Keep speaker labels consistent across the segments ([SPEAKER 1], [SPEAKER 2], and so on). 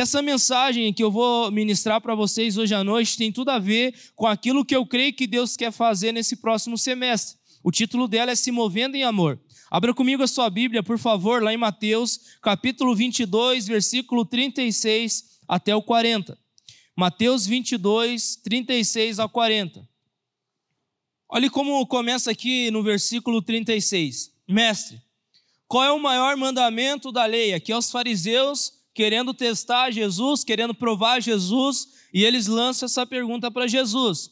[SPEAKER 1] Essa mensagem que eu vou ministrar para vocês hoje à noite tem tudo a ver com aquilo que eu creio que Deus quer fazer nesse próximo semestre. O título dela é Se Movendo em Amor. Abra comigo a sua Bíblia, por favor, lá em Mateus, capítulo 22, versículo 36 até o 40. Mateus 22, 36 a 40. Olhe como começa aqui no versículo 36. Mestre, qual é o maior mandamento da lei? Aqui aos fariseus querendo testar Jesus, querendo provar Jesus, e eles lançam essa pergunta para Jesus.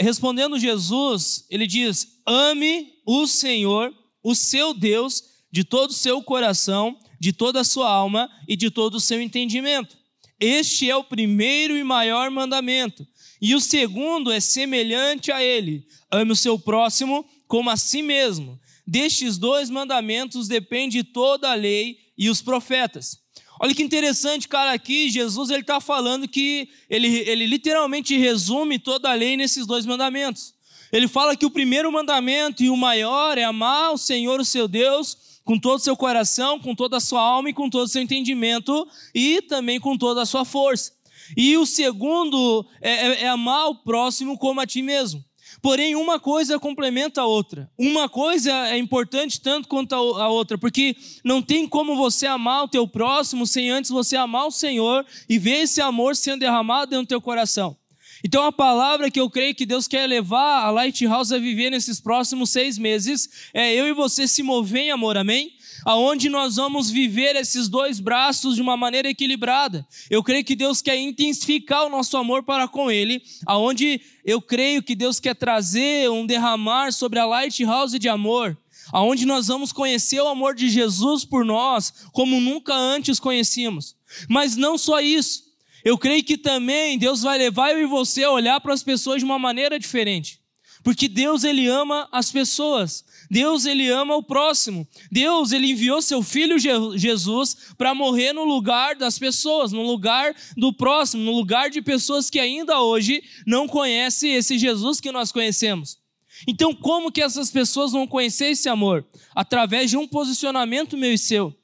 [SPEAKER 1] Respondendo Jesus, ele diz: Ame o Senhor, o seu Deus, de todo o seu coração, de toda a sua alma e de todo o seu entendimento. Este é o primeiro e maior mandamento. E o segundo é semelhante a ele: ame o seu próximo como a si mesmo. Destes dois mandamentos depende toda a lei e os profetas. Olha que interessante, cara, aqui Jesus ele está falando que ele, ele literalmente resume toda a lei nesses dois mandamentos. Ele fala que o primeiro mandamento e o maior é amar o Senhor, o seu Deus, com todo o seu coração, com toda a sua alma e com todo o seu entendimento e também com toda a sua força. E o segundo é, é, é amar o próximo como a ti mesmo. Porém, uma coisa complementa a outra. Uma coisa é importante tanto quanto a outra, porque não tem como você amar o teu próximo sem antes você amar o Senhor e ver esse amor sendo derramado dentro do teu coração. Então, a palavra que eu creio que Deus quer levar a Lighthouse a viver nesses próximos seis meses é eu e você se mover em amor, amém? Aonde nós vamos viver esses dois braços de uma maneira equilibrada. Eu creio que Deus quer intensificar o nosso amor para com Ele, aonde eu creio que Deus quer trazer um derramar sobre a Lighthouse de amor, aonde nós vamos conhecer o amor de Jesus por nós como nunca antes conhecíamos. Mas não só isso. Eu creio que também Deus vai levar eu e você a olhar para as pessoas de uma maneira diferente. Porque Deus ele ama as pessoas. Deus ele ama o próximo. Deus ele enviou seu filho Jesus para morrer no lugar das pessoas, no lugar do próximo, no lugar de pessoas que ainda hoje não conhecem esse Jesus que nós conhecemos. Então, como que essas pessoas vão conhecer esse amor? Através de um posicionamento meu e seu.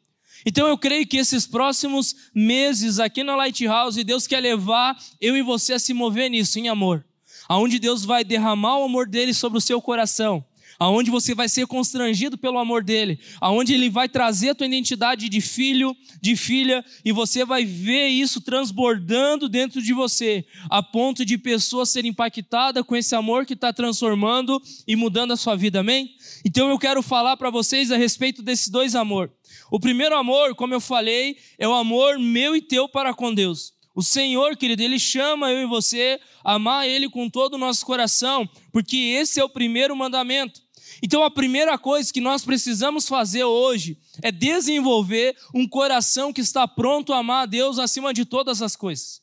[SPEAKER 1] Então eu creio que esses próximos meses aqui na Lighthouse, Deus quer levar eu e você a se mover nisso, em amor. Aonde Deus vai derramar o amor dele sobre o seu coração aonde você vai ser constrangido pelo amor dele, aonde ele vai trazer a tua identidade de filho, de filha, e você vai ver isso transbordando dentro de você, a ponto de pessoas serem impactadas com esse amor que está transformando e mudando a sua vida, amém? Então eu quero falar para vocês a respeito desses dois amor. O primeiro amor, como eu falei, é o amor meu e teu para com Deus. O Senhor, querido, Ele chama eu e você a amar Ele com todo o nosso coração, porque esse é o primeiro mandamento. Então a primeira coisa que nós precisamos fazer hoje é desenvolver um coração que está pronto a amar a Deus acima de todas as coisas.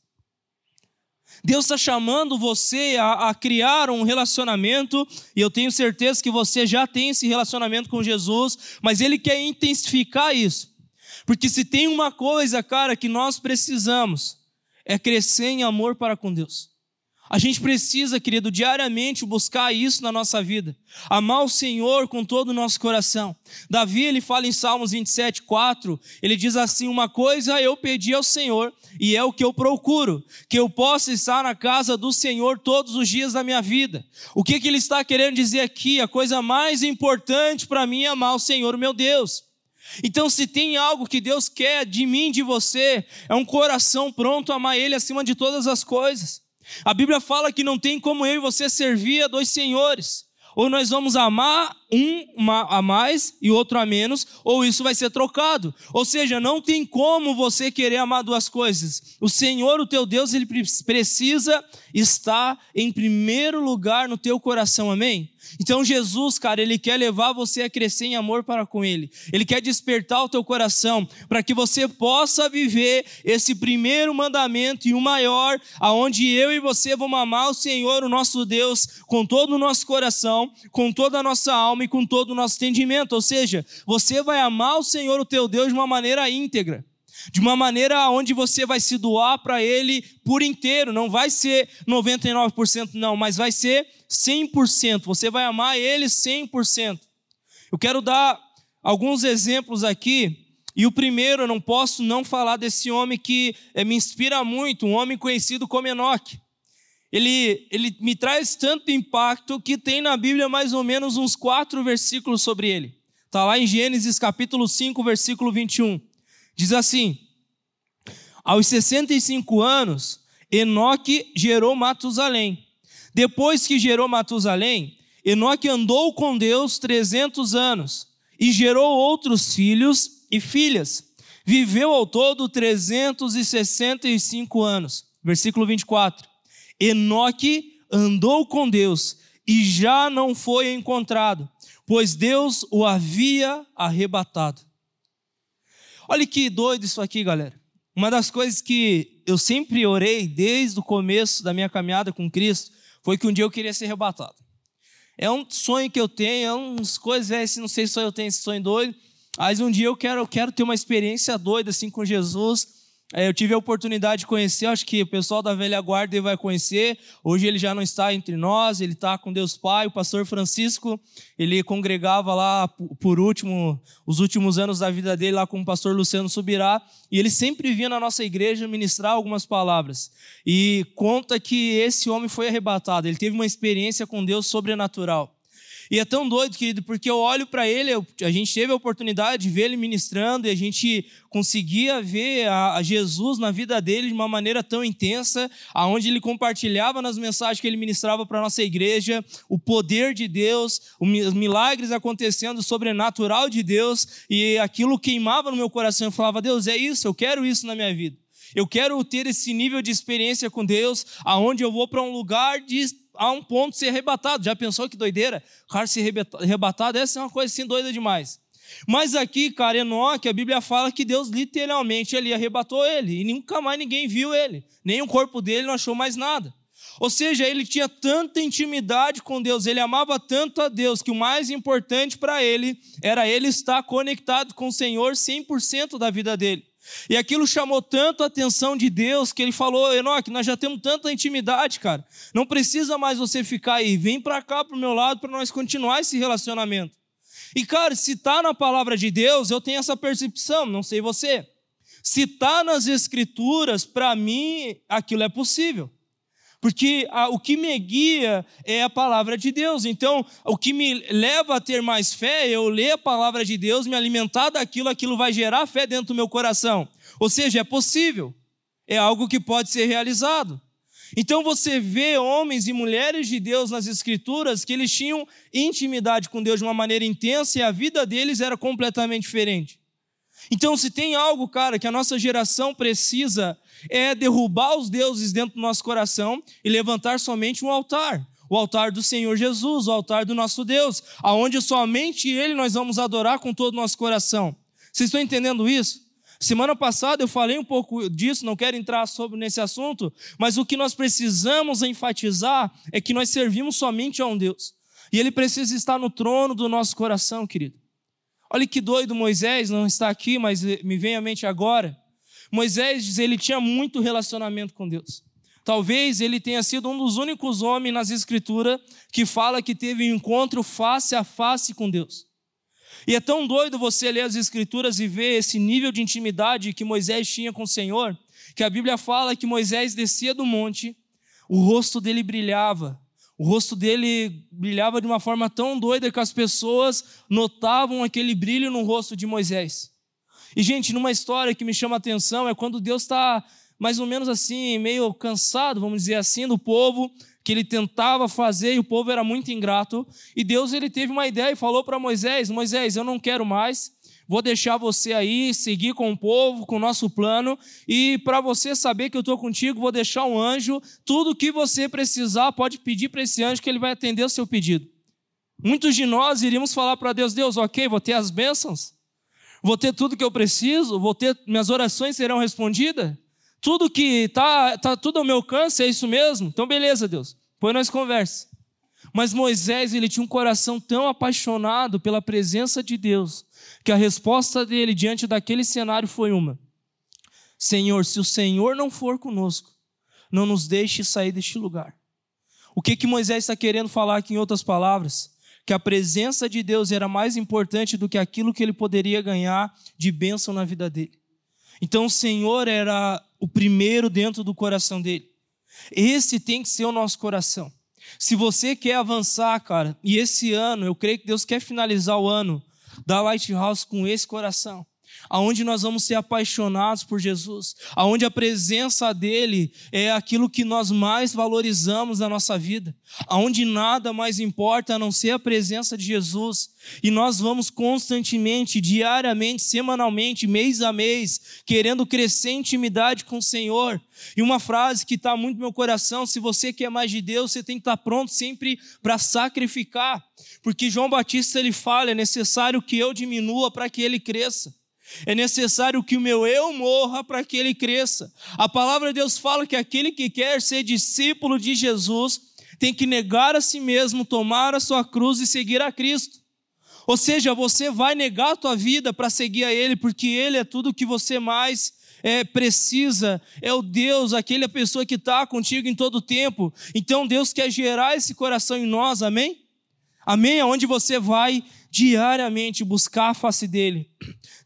[SPEAKER 1] Deus está chamando você a, a, criar um relacionamento, e eu tenho certeza que você já tem esse relacionamento com Jesus, mas Ele quer intensificar isso. Porque se tem uma coisa, cara, que nós precisamos, é crescer em amor para com Deus. A gente precisa, querido, diariamente buscar isso na nossa vida. Amar o Senhor com todo o nosso coração. Davi, ele fala em Salmos 27, 4, ele diz assim: Uma coisa eu pedi ao Senhor, e é o que eu procuro, que eu possa estar na casa do Senhor todos os dias da minha vida. O que, que ele está querendo dizer aqui? A coisa mais importante para mim é amar o Senhor, meu Deus. Então, se tem algo que Deus quer de mim, de você, é um coração pronto a amar Ele acima de todas as coisas. A Bíblia fala que não tem como eu e você servir a dois senhores. Ou nós vamos amar um a mais e outro a menos, ou isso vai ser trocado. Ou seja, não tem como você querer amar duas coisas. O Senhor, o teu Deus, ele precisa estar em primeiro lugar no teu coração, amém? Então Jesus, cara, ele quer levar você a crescer em amor para com ele. Ele quer despertar o teu coração para que você possa viver esse primeiro mandamento e o maior, aonde eu e você vamos amar o Senhor, o nosso Deus, com todo o nosso coração, com toda a nossa alma e com todo o nosso entendimento. Ou seja, você vai amar o Senhor, o teu Deus, de uma maneira íntegra de uma maneira onde você vai se doar para Ele por inteiro, não vai ser 99% não, mas vai ser 100%, você vai amar Ele 100%. Eu quero dar alguns exemplos aqui E o primeiro, eu não posso não falar desse homem que é, me inspira muito, um homem conhecido como Enoque. Ele, ele me traz tanto impacto que tem na Bíblia mais ou menos uns quatro versículos sobre ele. Está lá em Gênesis capítulo 5, versículo 21. Diz assim: Aos 65 anos, Enoque gerou Matusalém. Depois que gerou Matusalém, Enoque andou com Deus 300 anos e gerou outros filhos e filhas. Viveu ao todo 365 anos. Versículo 24. Enoque andou com Deus e já não foi encontrado, pois Deus o havia arrebatado. Olha que doido isso aqui, galera. Uma das coisas que eu sempre orei desde o começo da minha caminhada com Cristo foi que um dia eu queria ser arrebatado. É um sonho que eu tenho, é umas coisas, é, não sei se eu tenho esse sonho doido, mas um dia eu quero, eu quero ter uma experiência doida assim com Jesus. É, eu tive a oportunidade de conhecer, acho que o pessoal da velha guarda vai conhecer. Hoje ele já não está entre nós, ele está com Deus Pai. O pastor Francisco, ele congregava lá por último, os últimos anos da vida dele lá com o pastor Luciano Subirá, e ele sempre vinha na nossa igreja ministrar algumas palavras. E conta que esse homem foi arrebatado, ele teve uma experiência com Deus sobrenatural. E é tão doido, querido, porque eu olho para ele, a gente teve a oportunidade de ver ele ministrando e a gente conseguia ver a, a Jesus na vida dele de uma maneira tão intensa, aonde ele compartilhava nas mensagens que ele ministrava para nossa igreja o poder de Deus, os milagres acontecendo, o sobrenatural de Deus, e aquilo queimava no meu coração. Eu falava, Deus, é isso, eu quero isso na minha vida. Eu quero ter esse nível de experiência com Deus, aonde eu vou para um lugar de a um ponto ser arrebatado. Já pensou que doideira? O cara ser arrebatado, essa é uma coisa assim doida demais. Mas aqui, cara, Enoque, a Bíblia fala que Deus literalmente ali arrebatou ele e nunca mais ninguém viu ele, nem o corpo dele não achou mais nada. Ou seja, ele tinha tanta intimidade com Deus, ele amava tanto a Deus, que o mais importante para ele era ele estar conectado com o Senhor 100% da vida dele. E aquilo chamou tanto a atenção de Deus que ele falou: Enoque, nós já temos tanta intimidade, cara. Não precisa mais você ficar aí. Vem para cá, para o meu lado, para nós continuar esse relacionamento. E, cara, se está na palavra de Deus, eu tenho essa percepção, não sei você. Se está nas Escrituras, para mim, aquilo é possível porque a, o que me guia é a palavra de Deus. Então, o que me leva a ter mais fé é eu ler a palavra de Deus, me alimentar daquilo, aquilo vai gerar fé dentro do meu coração. Ou seja, é possível, é algo que pode ser realizado. Então você vê homens e mulheres de Deus nas Escrituras que eles tinham intimidade com Deus de uma maneira intensa e a vida deles era completamente diferente. Então, se tem algo, cara, que a nossa geração precisa é derrubar os deuses dentro do nosso coração e levantar somente um altar. O altar do Senhor Jesus, o altar do nosso Deus, aonde somente Ele nós vamos adorar com todo o nosso coração. Vocês estão entendendo isso? Semana passada eu falei um pouco disso, não quero entrar sobre nesse assunto, mas o que nós precisamos enfatizar é que nós servimos somente a um Deus. E Ele precisa estar no trono do nosso coração, querido. Olha que doido Moisés, não está aqui, mas me vem à mente agora. Moisés, ele tinha muito relacionamento com Deus. Talvez ele tenha sido um dos únicos homens nas Escrituras que fala que teve um encontro face a face com Deus. E é tão doido você ler as Escrituras e ver esse nível de intimidade que Moisés tinha com o Senhor, que a Bíblia fala que Moisés descia do monte, o rosto dele brilhava, o rosto dele brilhava de uma forma tão doida que as pessoas notavam aquele brilho no rosto de Moisés. E, gente, numa história que me chama a atenção é quando Deus está mais ou menos assim, meio cansado, vamos dizer assim, do povo, que ele tentava fazer e o povo era muito ingrato. E Deus ele teve uma ideia e falou para Moisés: Moisés, eu não quero mais, vou deixar você aí seguir com o povo, com o nosso plano, e para você saber que eu estou contigo, vou deixar um anjo. Tudo que você precisar, pode pedir para esse anjo que ele vai atender o seu pedido. Muitos de nós iríamos falar para Deus: Deus, ok, vou ter as bênçãos vou ter tudo que eu preciso, vou ter minhas orações serão respondidas. Tudo que está tá tudo ao meu alcance é isso mesmo. Então beleza, Deus. Põe nós conversa. Mas Moisés, ele tinha um coração tão apaixonado pela presença de Deus, que a resposta dele diante daquele cenário foi uma: Senhor, se o Senhor não for conosco, não nos deixe sair deste lugar. O que que Moisés está querendo falar aqui em outras palavras? que a presença de Deus era mais importante do que aquilo que ele poderia ganhar de bênção na vida dele. Então o Senhor era o primeiro dentro do coração dele. Esse tem que ser o nosso coração. Se você quer avançar, cara, e esse ano, eu creio que Deus quer finalizar o ano da Lighthouse com esse coração aonde nós vamos ser apaixonados por Jesus, aonde a presença dele é aquilo que nós mais valorizamos na nossa vida, aonde nada mais importa a não ser a presença de Jesus, e nós vamos constantemente, diariamente, semanalmente, mês a mês, querendo crescer intimidade com o Senhor. E uma frase que está muito no meu coração: se você quer mais de Deus, você tem que estar tá pronto sempre para sacrificar, porque João Batista ele fala: é necessário que eu diminua para que ele cresça. É necessário que o meu eu morra para que ele cresça. A palavra de Deus fala que aquele que quer ser discípulo de Jesus tem que negar a si mesmo, tomar a sua cruz e seguir a Cristo. Ou seja, você vai negar a tua vida para seguir a Ele, porque Ele é tudo que você mais é, precisa, é o Deus, aquele a pessoa que está contigo em todo o tempo. Então Deus quer gerar esse coração em nós, amém? Amém? Aonde você vai diariamente buscar a face dele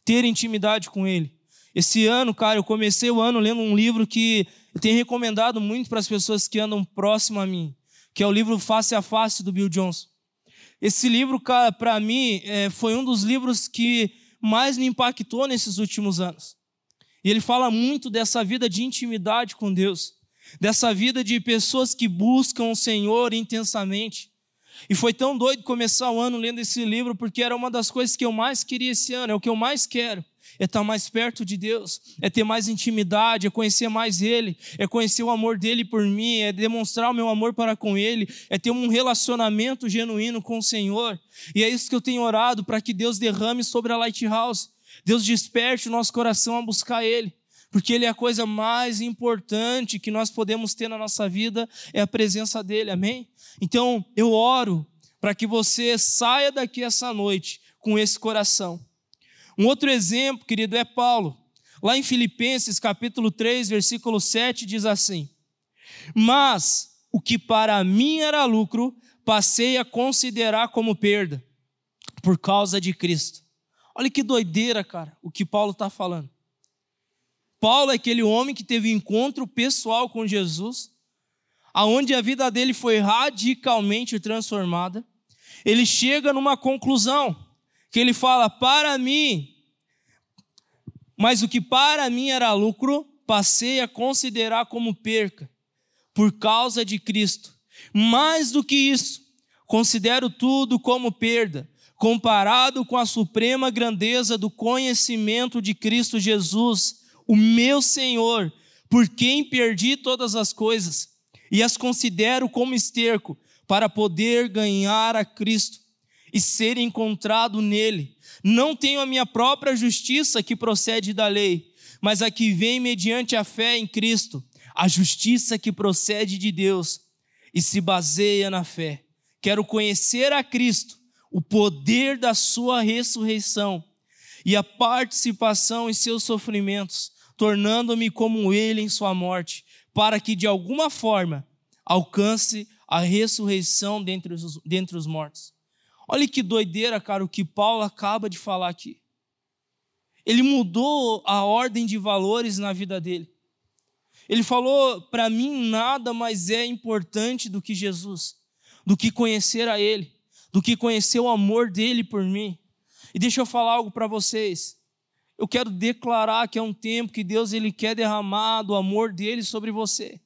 [SPEAKER 1] ter intimidade com Ele. Esse ano, cara, eu comecei o ano lendo um livro que eu tenho recomendado muito para as pessoas que andam próximo a mim, que é o livro Face a Face do Bill Johnson. Esse livro, cara, para mim, é, foi um dos livros que mais me impactou nesses últimos anos. E ele fala muito dessa vida de intimidade com Deus, dessa vida de pessoas que buscam o Senhor intensamente. E foi tão doido começar o ano lendo esse livro, porque era uma das coisas que eu mais queria esse ano, é o que eu mais quero. É estar mais perto de Deus, é ter mais intimidade, é conhecer mais Ele, é conhecer o amor dele por mim, é demonstrar o meu amor para com Ele, é ter um relacionamento genuíno com o Senhor. E é isso que eu tenho orado para que Deus derrame sobre a Lighthouse. Deus desperte o nosso coração a buscar Ele porque Ele é a coisa mais importante que nós podemos ter na nossa vida, é a presença dEle, amém? Então, eu oro para que você saia daqui essa noite com esse coração. Um outro exemplo, querido, é Paulo. Lá em Filipenses, capítulo 3, versículo 7, diz assim: Mas o que para mim era lucro, passei a considerar como perda, por causa de Cristo. Olha que doideira, cara, o que Paulo está falando. Paulo é aquele homem que teve um encontro pessoal com Jesus, aonde a vida dele foi radicalmente transformada. Ele chega numa conclusão que ele fala: "Para mim, mas o que para mim era lucro, passei a considerar como perca por causa de Cristo. Mais do que isso, considero tudo como perda, comparado com a suprema grandeza do conhecimento de Cristo Jesus, o meu Senhor, por quem perdi todas as coisas e as considero como esterco para poder ganhar a Cristo e ser encontrado nele. Não tenho a minha própria justiça que procede da lei, mas a que vem mediante a fé em Cristo, a justiça que procede de Deus e se baseia na fé. Quero conhecer a Cristo, o poder da sua ressurreição e a participação em seus sofrimentos tornando-me como ele em sua morte, para que de alguma forma alcance a ressurreição dentre os, dentre os mortos. Olha que doideira, cara, o que Paulo acaba de falar aqui. Ele mudou a ordem de valores na vida dele. Ele falou: para mim nada mais é importante do que Jesus, do que conhecer a Ele, do que conhecer o amor dele por mim. E deixa eu falar algo para vocês. Eu quero declarar que é um tempo que Deus ele quer derramar do amor dele sobre você.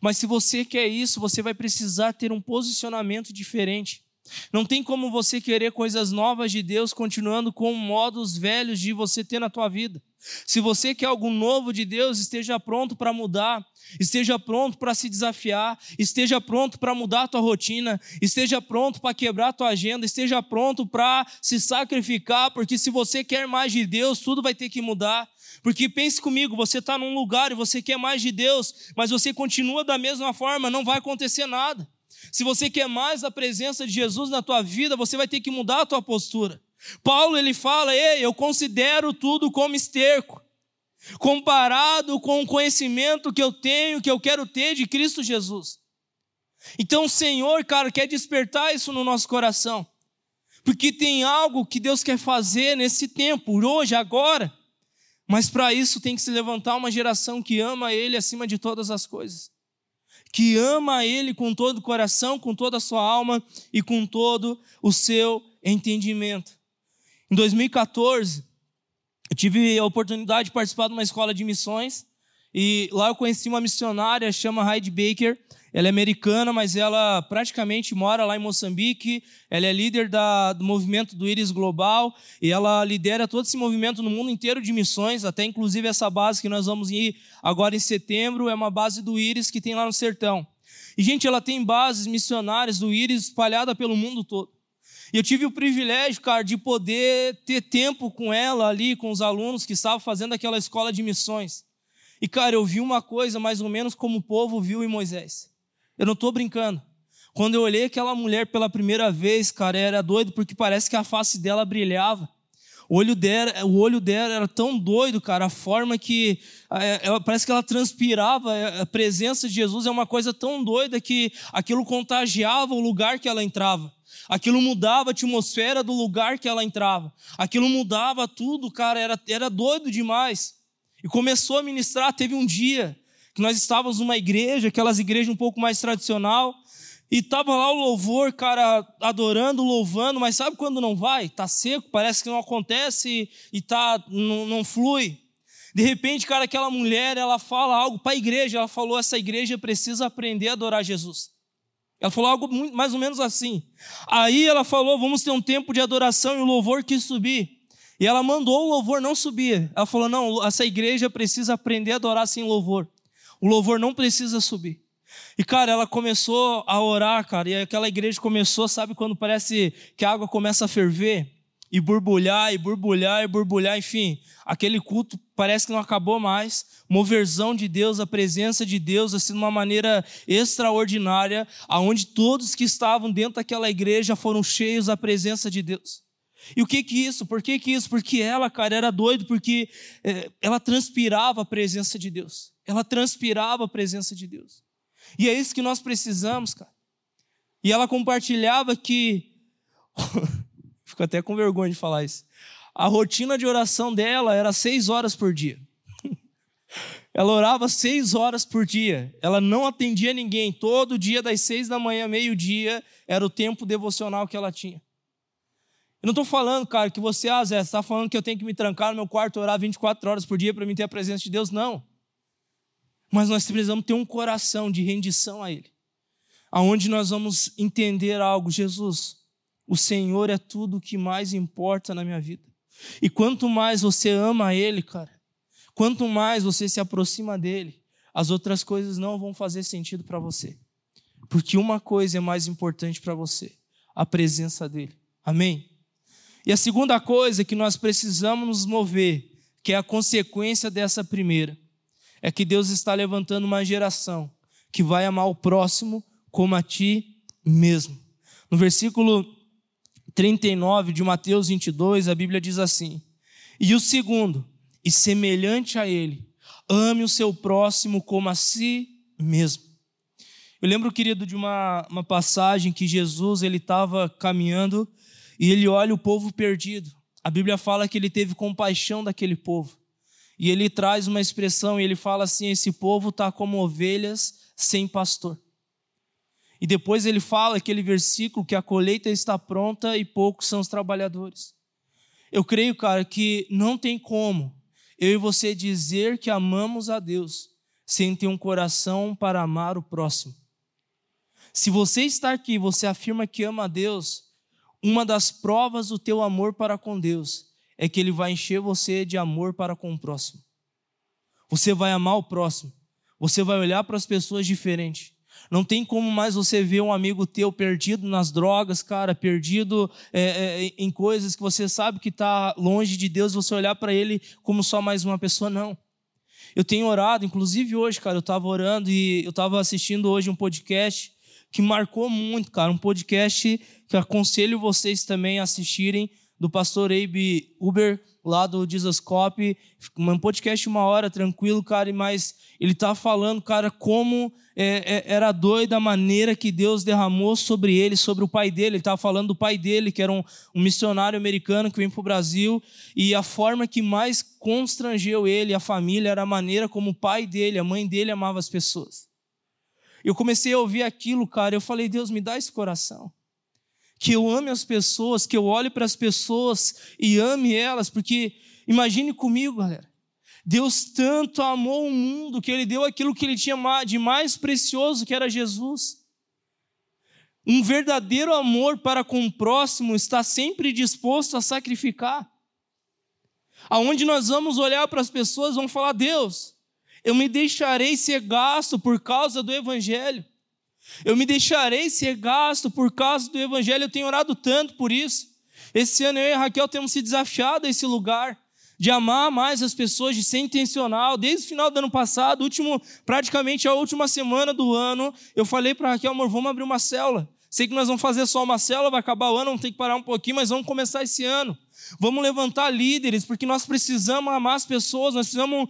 [SPEAKER 1] Mas se você quer isso, você vai precisar ter um posicionamento diferente. Não tem como você querer coisas novas de Deus continuando com modos velhos de você ter na tua vida. Se você quer algo novo de Deus, esteja pronto para mudar, esteja pronto para se desafiar, esteja pronto para mudar a tua rotina, esteja pronto para quebrar a tua agenda, esteja pronto para se sacrificar, porque se você quer mais de Deus, tudo vai ter que mudar. Porque pense comigo, você está num lugar e você quer mais de Deus, mas você continua da mesma forma, não vai acontecer nada. Se você quer mais a presença de Jesus na tua vida, você vai ter que mudar a tua postura. Paulo ele fala: "Ei, eu considero tudo como esterco, comparado com o conhecimento que eu tenho, que eu quero ter de Cristo Jesus". Então o Senhor, cara, quer despertar isso no nosso coração. Porque tem algo que Deus quer fazer nesse tempo, hoje, agora. Mas para isso tem que se levantar uma geração que ama Ele acima de todas as coisas. Que ama Ele com todo o coração, com toda a sua alma e com todo o seu entendimento. Em 2014, eu tive a oportunidade de participar de uma escola de missões e lá eu conheci uma missionária, chama Heidi Baker. Ela é americana, mas ela praticamente mora lá em Moçambique. Ela é líder da, do movimento do Íris Global e ela lidera todo esse movimento no mundo inteiro de missões, até inclusive essa base que nós vamos ir agora em setembro é uma base do Íris que tem lá no sertão. E, gente, ela tem bases missionárias do Íris espalhada pelo mundo todo. E eu tive o privilégio, cara, de poder ter tempo com ela ali, com os alunos que estavam fazendo aquela escola de missões. E, cara, eu vi uma coisa mais ou menos como o povo viu em Moisés. Eu não estou brincando. Quando eu olhei aquela mulher pela primeira vez, cara, era doido porque parece que a face dela brilhava. O olho dela, o olho dela era tão doido, cara, a forma que é, ela, parece que ela transpirava. É, a presença de Jesus é uma coisa tão doida que aquilo contagiava o lugar que ela entrava. Aquilo mudava a atmosfera do lugar que ela entrava. Aquilo mudava tudo, cara, era, era doido demais. E começou a ministrar. Teve um dia nós estávamos numa igreja, aquelas igrejas um pouco mais tradicional, e tava lá o louvor, cara, adorando, louvando, mas sabe quando não vai? Tá seco, parece que não acontece e tá não, não flui. De repente, cara, aquela mulher, ela fala algo para a igreja, ela falou: essa igreja precisa aprender a adorar Jesus. Ela falou algo muito, mais ou menos assim. Aí ela falou: vamos ter um tempo de adoração e o louvor quis subir. E ela mandou o louvor não subir. Ela falou: não, essa igreja precisa aprender a adorar sem louvor. O louvor não precisa subir. E, cara, ela começou a orar, cara, e aquela igreja começou, sabe, quando parece que a água começa a ferver, e borbulhar, e borbulhar, e borbulhar, enfim, aquele culto parece que não acabou mais. Moversão de Deus, a presença de Deus, assim, de uma maneira extraordinária, aonde todos que estavam dentro daquela igreja foram cheios da presença de Deus. E o que que isso? Por que que isso? Porque ela, cara, era doido, porque é, ela transpirava a presença de Deus. Ela transpirava a presença de Deus. E é isso que nós precisamos, cara. E ela compartilhava que. Fico até com vergonha de falar isso. A rotina de oração dela era seis horas por dia. Ela orava seis horas por dia. Ela não atendia ninguém. Todo dia, das seis da manhã, meio-dia, era o tempo devocional que ela tinha. Eu não estou falando, cara, que você, ah, Zé, está falando que eu tenho que me trancar no meu quarto e orar 24 horas por dia para mim ter a presença de Deus. Não. Mas nós precisamos ter um coração de rendição a Ele. Aonde nós vamos entender algo, Jesus, o Senhor é tudo o que mais importa na minha vida. E quanto mais você ama Ele, cara, quanto mais você se aproxima dele, as outras coisas não vão fazer sentido para você. Porque uma coisa é mais importante para você: a presença dele. Amém? E a segunda coisa que nós precisamos nos mover, que é a consequência dessa primeira, é que Deus está levantando uma geração que vai amar o próximo como a ti mesmo. No versículo 39 de Mateus 22, a Bíblia diz assim: E o segundo, e semelhante a ele, ame o seu próximo como a si mesmo. Eu lembro, querido, de uma, uma passagem que Jesus ele estava caminhando e ele olha o povo perdido. A Bíblia fala que ele teve compaixão daquele povo. E ele traz uma expressão e ele fala assim: esse povo está como ovelhas sem pastor. E depois ele fala aquele versículo que a colheita está pronta e poucos são os trabalhadores. Eu creio, cara, que não tem como eu e você dizer que amamos a Deus sem ter um coração para amar o próximo. Se você está aqui, você afirma que ama a Deus, uma das provas do teu amor para com Deus é que Ele vai encher você de amor para com o próximo. Você vai amar o próximo. Você vai olhar para as pessoas diferente. Não tem como mais você ver um amigo teu perdido nas drogas, cara, perdido é, é, em coisas que você sabe que está longe de Deus, você olhar para ele como só mais uma pessoa, não. Eu tenho orado, inclusive hoje, cara, eu estava orando e eu estava assistindo hoje um podcast que marcou muito, cara, um podcast que aconselho vocês também a assistirem do pastor Abe Uber, lá do Jesus Cop, um podcast uma hora, tranquilo, cara, mas ele tá falando, cara, como é, é, era doida a maneira que Deus derramou sobre ele, sobre o pai dele. Ele estava falando do pai dele, que era um, um missionário americano que veio para o Brasil, e a forma que mais constrangeu ele, a família, era a maneira como o pai dele, a mãe dele amava as pessoas. Eu comecei a ouvir aquilo, cara, eu falei, Deus, me dá esse coração que eu ame as pessoas, que eu olhe para as pessoas e ame elas, porque imagine comigo, galera. Deus tanto amou o mundo que ele deu aquilo que ele tinha de mais precioso, que era Jesus. Um verdadeiro amor para com o próximo está sempre disposto a sacrificar. Aonde nós vamos olhar para as pessoas, vamos falar: Deus, eu me deixarei ser gasto por causa do Evangelho. Eu me deixarei ser gasto por causa do Evangelho. Eu tenho orado tanto por isso. Esse ano eu e Raquel temos se desafiado a esse lugar de amar mais as pessoas, de ser intencional. Desde o final do ano passado, último, praticamente a última semana do ano, eu falei para Raquel, amor, vamos abrir uma célula. Sei que nós vamos fazer só uma célula, vai acabar o ano, vamos ter que parar um pouquinho, mas vamos começar esse ano. Vamos levantar líderes, porque nós precisamos amar as pessoas, nós precisamos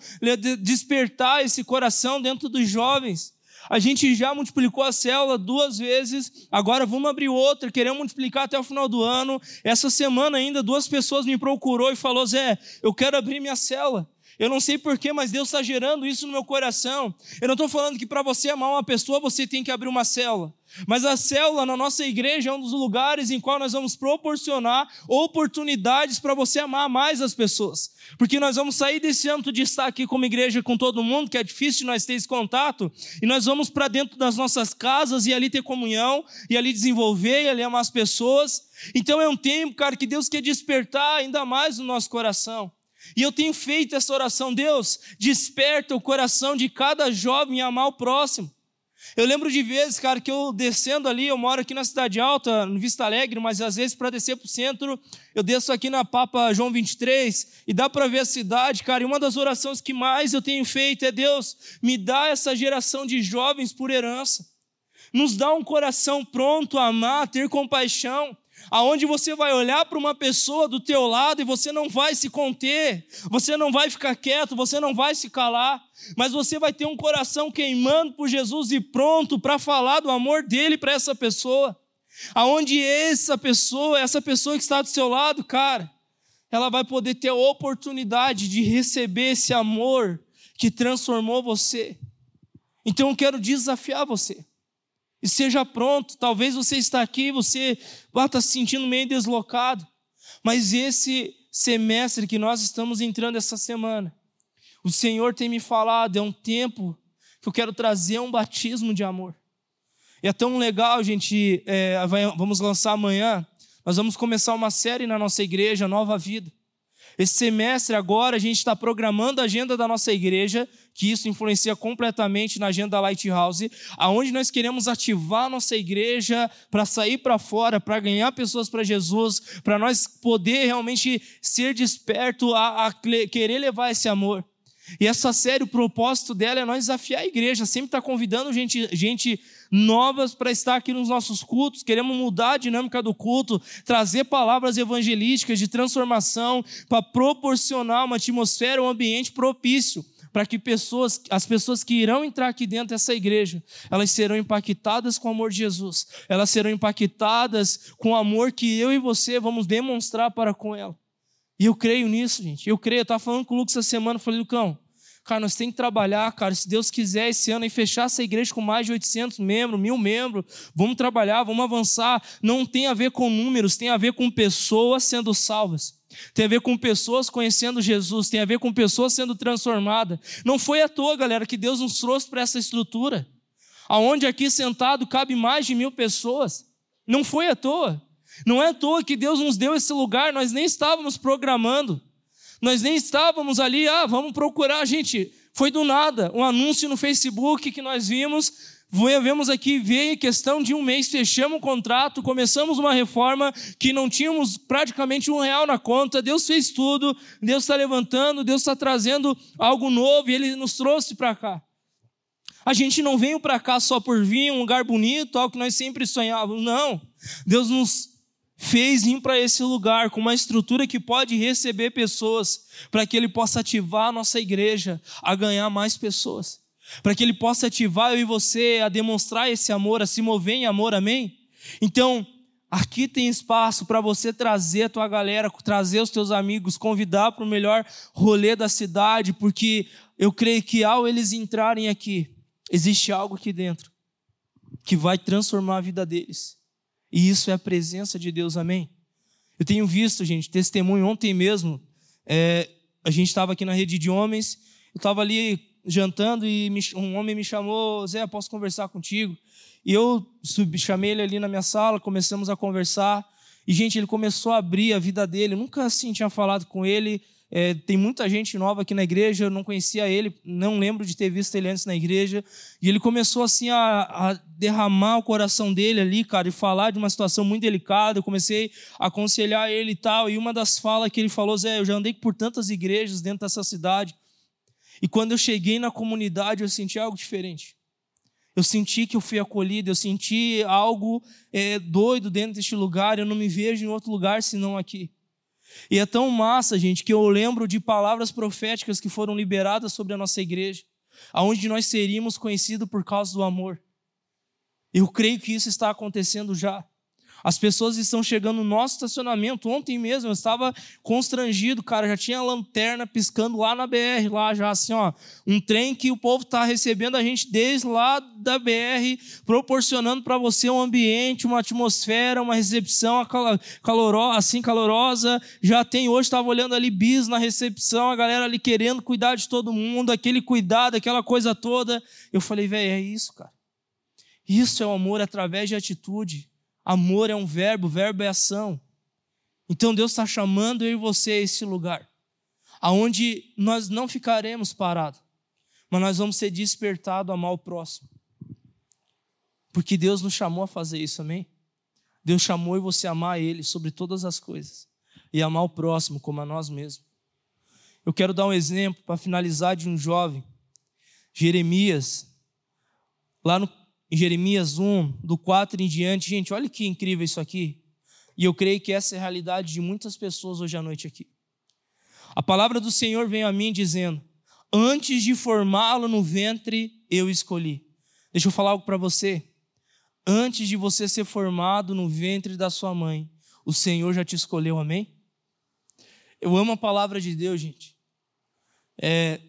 [SPEAKER 1] despertar esse coração dentro dos jovens. A gente já multiplicou a célula duas vezes, agora vamos abrir outra, queremos multiplicar até o final do ano. Essa semana ainda duas pessoas me procurou e falou: "Zé, eu quero abrir minha célula". Eu não sei porquê, mas Deus está gerando isso no meu coração. Eu não estou falando que para você amar uma pessoa você tem que abrir uma célula. Mas a célula na nossa igreja é um dos lugares em qual nós vamos proporcionar oportunidades para você amar mais as pessoas. Porque nós vamos sair desse âmbito de estar aqui como igreja com todo mundo, que é difícil nós ter esse contato, e nós vamos para dentro das nossas casas e ali ter comunhão, e ali desenvolver, e ali amar as pessoas. Então é um tempo, cara, que Deus quer despertar ainda mais no nosso coração. E eu tenho feito essa oração, Deus, desperta o coração de cada jovem a amar o próximo. Eu lembro de vezes, cara, que eu descendo ali, eu moro aqui na Cidade Alta, no Vista Alegre, mas às vezes para descer para o centro, eu desço aqui na Papa João 23 e dá para ver a cidade, cara. E uma das orações que mais eu tenho feito é: Deus, me dá essa geração de jovens por herança. Nos dá um coração pronto a amar, a ter compaixão aonde você vai olhar para uma pessoa do teu lado e você não vai se conter, você não vai ficar quieto, você não vai se calar, mas você vai ter um coração queimando por Jesus e pronto para falar do amor dele para essa pessoa. Aonde essa pessoa, essa pessoa que está do seu lado, cara, ela vai poder ter a oportunidade de receber esse amor que transformou você. Então eu quero desafiar você. E seja pronto. Talvez você está aqui você está se sentindo meio deslocado. Mas esse semestre que nós estamos entrando essa semana, o Senhor tem me falado, é um tempo que eu quero trazer um batismo de amor. E é tão legal, gente. É, vamos lançar amanhã. Nós vamos começar uma série na nossa igreja, Nova Vida. Esse semestre agora a gente está programando a agenda da nossa igreja, que isso influencia completamente na agenda da Lighthouse, aonde nós queremos ativar nossa igreja para sair para fora, para ganhar pessoas para Jesus, para nós poder realmente ser desperto a, a querer levar esse amor. E essa série, o propósito dela é nós desafiar a igreja, sempre estar tá convidando gente, gente novas para estar aqui nos nossos cultos. Queremos mudar a dinâmica do culto, trazer palavras evangelísticas de transformação para proporcionar uma atmosfera, um ambiente propício para que pessoas, as pessoas que irão entrar aqui dentro dessa igreja, elas serão impactadas com o amor de Jesus. Elas serão impactadas com o amor que eu e você vamos demonstrar para com ela. E eu creio nisso, gente. Eu creio. Eu estava falando com o Lucas essa semana, eu falei, Lucão, cara, nós temos que trabalhar, cara. Se Deus quiser esse ano e fechar essa igreja com mais de 800 membros, mil membros, vamos trabalhar, vamos avançar. Não tem a ver com números, tem a ver com pessoas sendo salvas. Tem a ver com pessoas conhecendo Jesus, tem a ver com pessoas sendo transformadas. Não foi à toa, galera, que Deus nos trouxe para essa estrutura. Aonde aqui sentado cabe mais de mil pessoas. Não foi à toa. Não é à toa que Deus nos deu esse lugar, nós nem estávamos programando, nós nem estávamos ali, ah, vamos procurar, gente. Foi do nada, um anúncio no Facebook que nós vimos, vemos aqui, veio questão de um mês, fechamos o contrato, começamos uma reforma que não tínhamos praticamente um real na conta, Deus fez tudo, Deus está levantando, Deus está trazendo algo novo e Ele nos trouxe para cá. A gente não veio para cá só por vir, um lugar bonito, algo que nós sempre sonhávamos, não. Deus nos fez vir para esse lugar com uma estrutura que pode receber pessoas, para que ele possa ativar a nossa igreja a ganhar mais pessoas, para que ele possa ativar eu e você a demonstrar esse amor, a se mover em amor, amém? Então, aqui tem espaço para você trazer a tua galera, trazer os teus amigos, convidar para o melhor rolê da cidade, porque eu creio que ao eles entrarem aqui, existe algo aqui dentro que vai transformar a vida deles. E isso é a presença de Deus, amém? Eu tenho visto, gente, testemunho ontem mesmo. É, a gente estava aqui na rede de homens, eu estava ali jantando e me, um homem me chamou, Zé, posso conversar contigo? E eu subi, chamei ele ali na minha sala, começamos a conversar. E, gente, ele começou a abrir a vida dele. Eu nunca assim tinha falado com ele. É, tem muita gente nova aqui na igreja, eu não conhecia ele, não lembro de ter visto ele antes na igreja. E ele começou assim a, a, derramar o coração dele ali, cara, e falar de uma situação muito delicada. Eu comecei a aconselhar ele e tal. E uma das falas que ele falou, Zé, eu já andei por tantas igrejas dentro dessa cidade. E quando eu cheguei na comunidade, eu senti algo diferente. Eu senti que eu fui acolhido, eu senti algo é, doido dentro deste lugar. Eu não me vejo em outro lugar senão aqui. E é tão massa, gente, que eu lembro de palavras proféticas que foram liberadas sobre a nossa igreja, aonde nós seríamos conhecidos por causa do amor. Eu creio que isso está acontecendo já. As pessoas estão chegando no nosso estacionamento. Ontem mesmo eu estava constrangido, cara. Já tinha lanterna piscando lá na BR, lá já assim, ó. Um trem que o povo está recebendo a gente desde lá da BR, proporcionando para você um ambiente, uma atmosfera, uma recepção calorosa, assim calorosa. Já tem hoje, estava olhando ali bis na recepção, a galera ali querendo cuidar de todo mundo, aquele cuidado, aquela coisa toda. Eu falei, velho, é isso, cara. Isso é o amor através de atitude. Amor é um verbo, verbo é ação. Então Deus está chamando eu e você a esse lugar, aonde nós não ficaremos parados, mas nós vamos ser despertados a amar o próximo. Porque Deus nos chamou a fazer isso, amém? Deus chamou e você amar Ele sobre todas as coisas e amar o próximo como a nós mesmos. Eu quero dar um exemplo para finalizar de um jovem, Jeremias, lá no em Jeremias 1, do 4 em diante. Gente, olha que incrível isso aqui. E eu creio que essa é a realidade de muitas pessoas hoje à noite aqui. A palavra do Senhor veio a mim dizendo: Antes de formá-lo no ventre, eu escolhi. Deixa eu falar algo para você. Antes de você ser formado no ventre da sua mãe, o Senhor já te escolheu, amém? Eu amo a palavra de Deus, gente. É,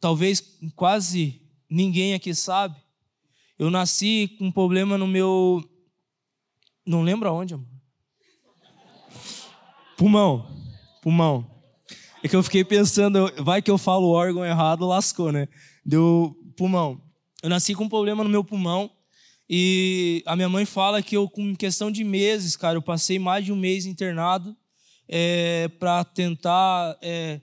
[SPEAKER 1] talvez quase ninguém aqui sabe, eu nasci com um problema no meu. Não lembro aonde, amor. Pulmão. Pulmão. É que eu fiquei pensando, vai que eu falo o órgão errado, lascou, né? Deu pulmão. Eu nasci com um problema no meu pulmão. E a minha mãe fala que eu, com questão de meses, cara, eu passei mais de um mês internado é, para tentar é,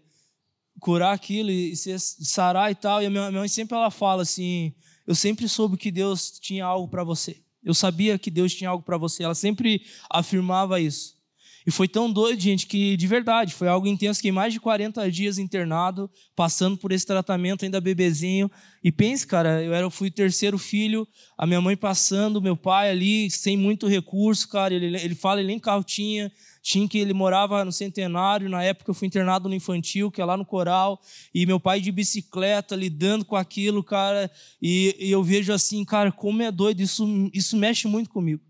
[SPEAKER 1] curar aquilo e sarar e tal. E a minha mãe sempre ela fala assim: eu sempre soube que Deus tinha algo para você. Eu sabia que Deus tinha algo para você. Ela sempre afirmava isso. E foi tão doido, gente, que de verdade, foi algo intenso. Fiquei mais de 40 dias internado, passando por esse tratamento, ainda bebezinho. E pense, cara, eu era, fui o terceiro filho, a minha mãe passando, meu pai ali, sem muito recurso, cara. Ele, ele fala, ele nem carro tinha. Tinha que ele morava no Centenário, na época eu fui internado no infantil, que é lá no Coral, e meu pai de bicicleta lidando com aquilo, cara, e, e eu vejo assim, cara, como é doido, isso, isso mexe muito comigo.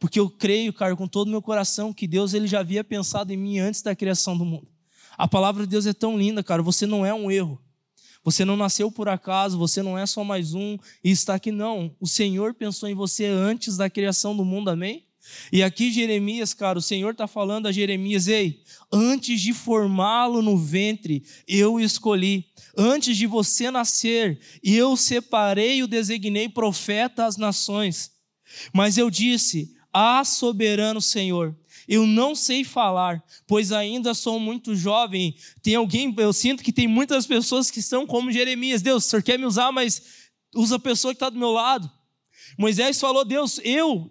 [SPEAKER 1] Porque eu creio, cara, com todo o meu coração, que Deus ele já havia pensado em mim antes da criação do mundo. A palavra de Deus é tão linda, cara, você não é um erro. Você não nasceu por acaso, você não é só mais um e está aqui, não. O Senhor pensou em você antes da criação do mundo, amém? E aqui Jeremias, cara, o Senhor está falando a Jeremias, ei, antes de formá-lo no ventre, eu escolhi. Antes de você nascer, eu separei e o designei profeta às nações. Mas eu disse, ah, soberano Senhor, eu não sei falar, pois ainda sou muito jovem. Tem alguém, eu sinto que tem muitas pessoas que são como Jeremias. Deus, o Senhor quer me usar, mas usa a pessoa que está do meu lado. Moisés falou: Deus, eu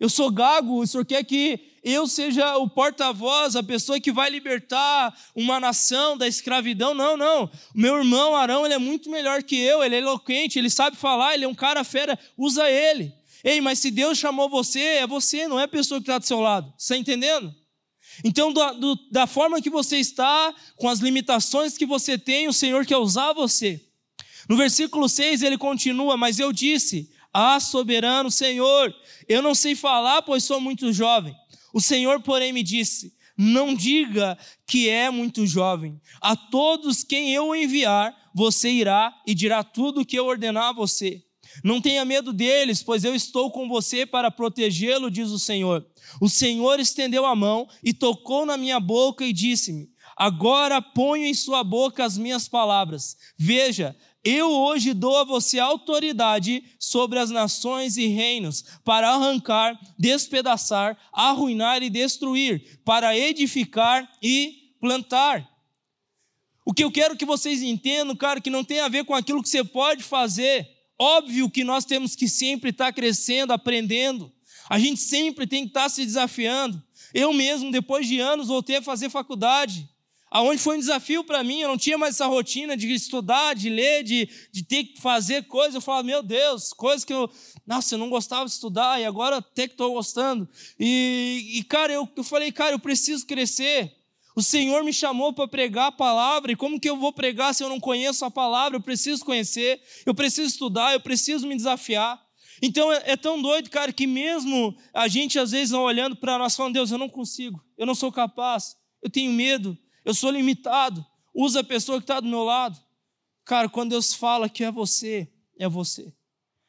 [SPEAKER 1] eu sou gago, o senhor quer que eu seja o porta-voz, a pessoa que vai libertar uma nação da escravidão? Não, não. Meu irmão Arão, ele é muito melhor que eu, ele é eloquente, ele sabe falar, ele é um cara fera, usa ele. Ei, mas se Deus chamou você, é você, não é a pessoa que está do seu lado. Você está entendendo? Então, do, do, da forma que você está, com as limitações que você tem, o Senhor quer usar você. No versículo 6 ele continua: Mas eu disse, ah, soberano Senhor, eu não sei falar, pois sou muito jovem. O Senhor, porém, me disse: Não diga que é muito jovem. A todos quem eu enviar, você irá e dirá tudo o que eu ordenar a você. Não tenha medo deles, pois eu estou com você para protegê-lo, diz o Senhor. O Senhor estendeu a mão e tocou na minha boca e disse-me: Agora ponho em sua boca as minhas palavras. Veja, eu hoje dou a você autoridade sobre as nações e reinos, para arrancar, despedaçar, arruinar e destruir, para edificar e plantar. O que eu quero que vocês entendam, cara, que não tem a ver com aquilo que você pode fazer. Óbvio que nós temos que sempre estar crescendo, aprendendo. A gente sempre tem que estar se desafiando. Eu mesmo, depois de anos, voltei a fazer faculdade aonde foi um desafio para mim, eu não tinha mais essa rotina de estudar, de ler, de, de ter que fazer coisas. Eu falava, meu Deus, coisas que eu, nossa, eu não gostava de estudar e agora até que estou gostando. E, e, cara, eu, eu falei, cara, eu preciso crescer. O Senhor me chamou para pregar a palavra, e como que eu vou pregar se eu não conheço a palavra? Eu preciso conhecer, eu preciso estudar, eu preciso me desafiar. Então é, é tão doido, cara, que mesmo a gente às vezes não olhando para nós falando, Deus, eu não consigo, eu não sou capaz, eu tenho medo, eu sou limitado. Usa a pessoa que está do meu lado. Cara, quando Deus fala que é você, é você.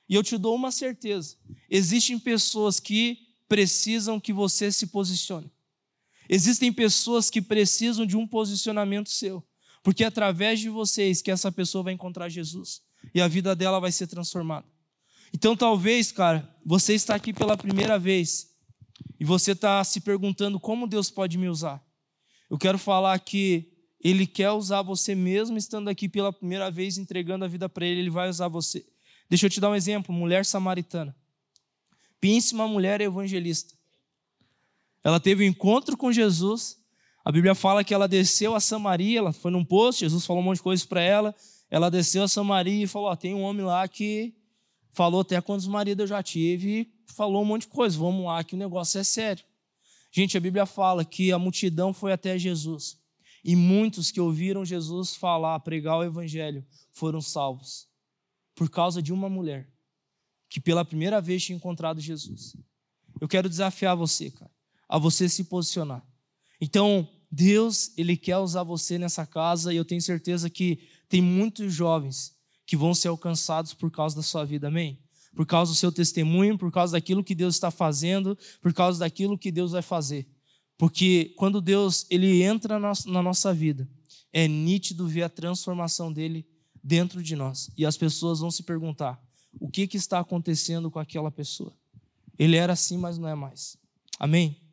[SPEAKER 1] E eu te dou uma certeza: existem pessoas que precisam que você se posicione. Existem pessoas que precisam de um posicionamento seu, porque é através de vocês que essa pessoa vai encontrar Jesus e a vida dela vai ser transformada. Então, talvez, cara, você está aqui pela primeira vez e você está se perguntando como Deus pode me usar. Eu quero falar que Ele quer usar você mesmo estando aqui pela primeira vez, entregando a vida para Ele, Ele vai usar você. Deixa eu te dar um exemplo: mulher samaritana. Pense uma mulher evangelista. Ela teve um encontro com Jesus. A Bíblia fala que ela desceu a Samaria, ela foi num posto, Jesus falou um monte de coisas para ela. Ela desceu a Samaria e falou: oh, tem um homem lá que falou até quantos maridos eu já tive, falou um monte de coisa. Vamos lá, que o negócio é sério. Gente, a Bíblia fala que a multidão foi até Jesus. E muitos que ouviram Jesus falar, pregar o evangelho, foram salvos. Por causa de uma mulher que pela primeira vez tinha encontrado Jesus. Eu quero desafiar você, cara, a você se posicionar. Então, Deus, ele quer usar você nessa casa e eu tenho certeza que tem muitos jovens que vão ser alcançados por causa da sua vida. Amém por causa do seu testemunho, por causa daquilo que Deus está fazendo, por causa daquilo que Deus vai fazer. Porque quando Deus ele entra na nossa vida, é nítido ver a transformação dele dentro de nós. E as pessoas vão se perguntar: o que, que está acontecendo com aquela pessoa? Ele era assim, mas não é mais. Amém?